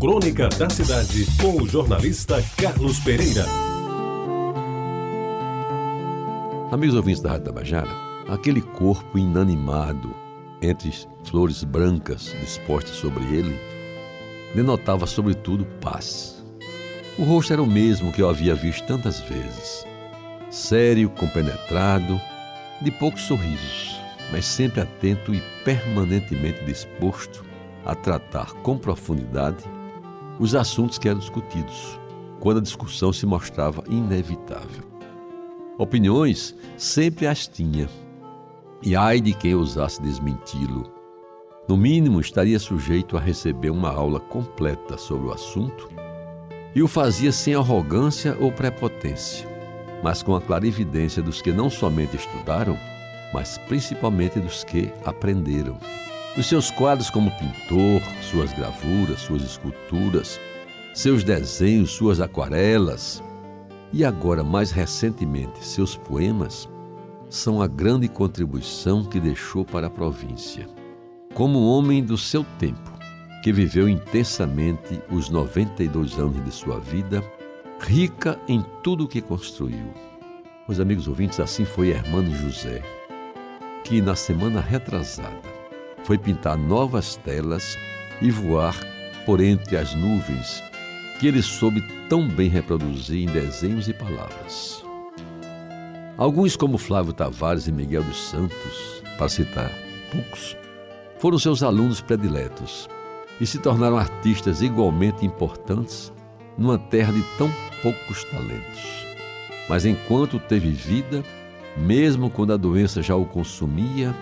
Crônica da Cidade, com o jornalista Carlos Pereira. Amigos ouvintes da Rádio Tabajara, aquele corpo inanimado entre flores brancas dispostas sobre ele denotava sobretudo paz. O rosto era o mesmo que eu havia visto tantas vezes. Sério, compenetrado, de poucos sorrisos, mas sempre atento e permanentemente disposto a tratar com profundidade os assuntos que eram discutidos, quando a discussão se mostrava inevitável. Opiniões sempre as tinha, e ai de quem ousasse desmenti-lo. No mínimo, estaria sujeito a receber uma aula completa sobre o assunto e o fazia sem arrogância ou prepotência, mas com a clarividência dos que não somente estudaram, mas principalmente dos que aprenderam. Os seus quadros como pintor, suas gravuras, suas esculturas, seus desenhos, suas aquarelas e agora, mais recentemente, seus poemas são a grande contribuição que deixou para a província. Como homem do seu tempo, que viveu intensamente os 92 anos de sua vida, rica em tudo o que construiu. Meus amigos ouvintes, assim foi Hermano José, que na semana retrasada foi pintar novas telas e voar por entre as nuvens que ele soube tão bem reproduzir em desenhos e palavras. Alguns, como Flávio Tavares e Miguel dos Santos, para citar poucos, foram seus alunos prediletos e se tornaram artistas igualmente importantes numa terra de tão poucos talentos. Mas enquanto teve vida, mesmo quando a doença já o consumia,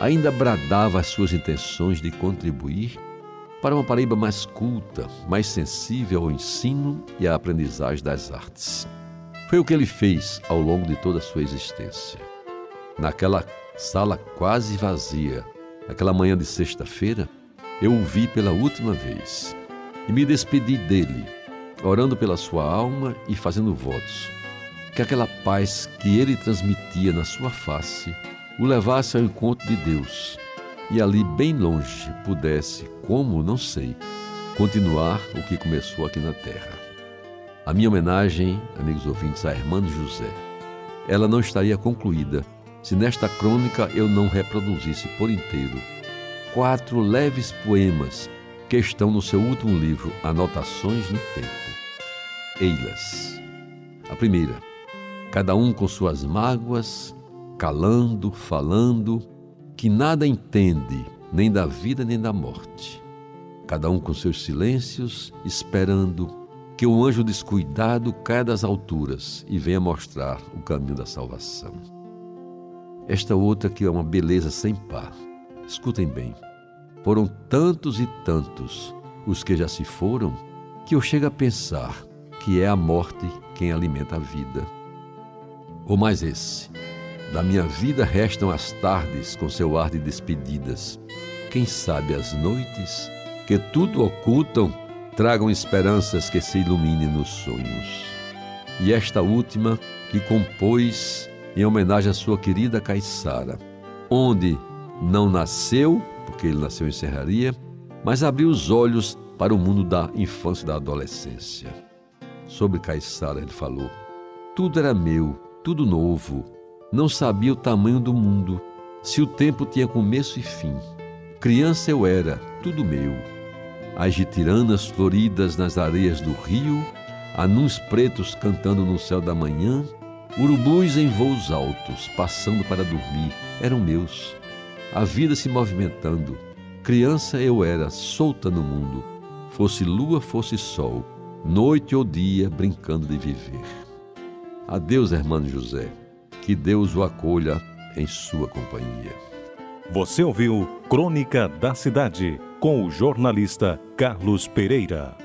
ainda bradava as suas intenções de contribuir para uma Paraíba mais culta, mais sensível ao ensino e à aprendizagem das artes. Foi o que ele fez ao longo de toda a sua existência. Naquela sala quase vazia, naquela manhã de sexta-feira, eu o vi pela última vez e me despedi dele, orando pela sua alma e fazendo votos, que aquela paz que ele transmitia na sua face o levasse ao encontro de Deus e ali bem longe pudesse, como não sei, continuar o que começou aqui na terra. A minha homenagem, amigos ouvintes, a Irmã José, ela não estaria concluída se nesta crônica eu não reproduzisse por inteiro quatro leves poemas que estão no seu último livro, Anotações no Tempo. Eilas. A primeira, cada um com suas mágoas, calando, falando, que nada entende, nem da vida nem da morte. Cada um com seus silêncios, esperando que o anjo descuidado caia das alturas e venha mostrar o caminho da salvação. Esta outra que é uma beleza sem par. Escutem bem. Foram tantos e tantos os que já se foram que eu chego a pensar que é a morte quem alimenta a vida. Ou mais esse. Da minha vida restam as tardes com seu ar de despedidas. Quem sabe as noites, que tudo ocultam, tragam esperanças que se iluminem nos sonhos. E esta última que compôs em homenagem à sua querida Caiçara, onde não nasceu, porque ele nasceu em Serraria, mas abriu os olhos para o mundo da infância e da adolescência. Sobre Caiçara ele falou: tudo era meu, tudo novo, não sabia o tamanho do mundo, se o tempo tinha começo e fim. Criança eu era, tudo meu. As gitiranas floridas nas areias do rio, anuns pretos cantando no céu da manhã, urubus em voos altos, passando para dormir, eram meus. A vida se movimentando. Criança eu era, solta no mundo. Fosse lua, fosse sol, noite ou dia, brincando de viver. Adeus, irmão José. Que Deus o acolha em sua companhia. Você ouviu Crônica da Cidade com o jornalista Carlos Pereira.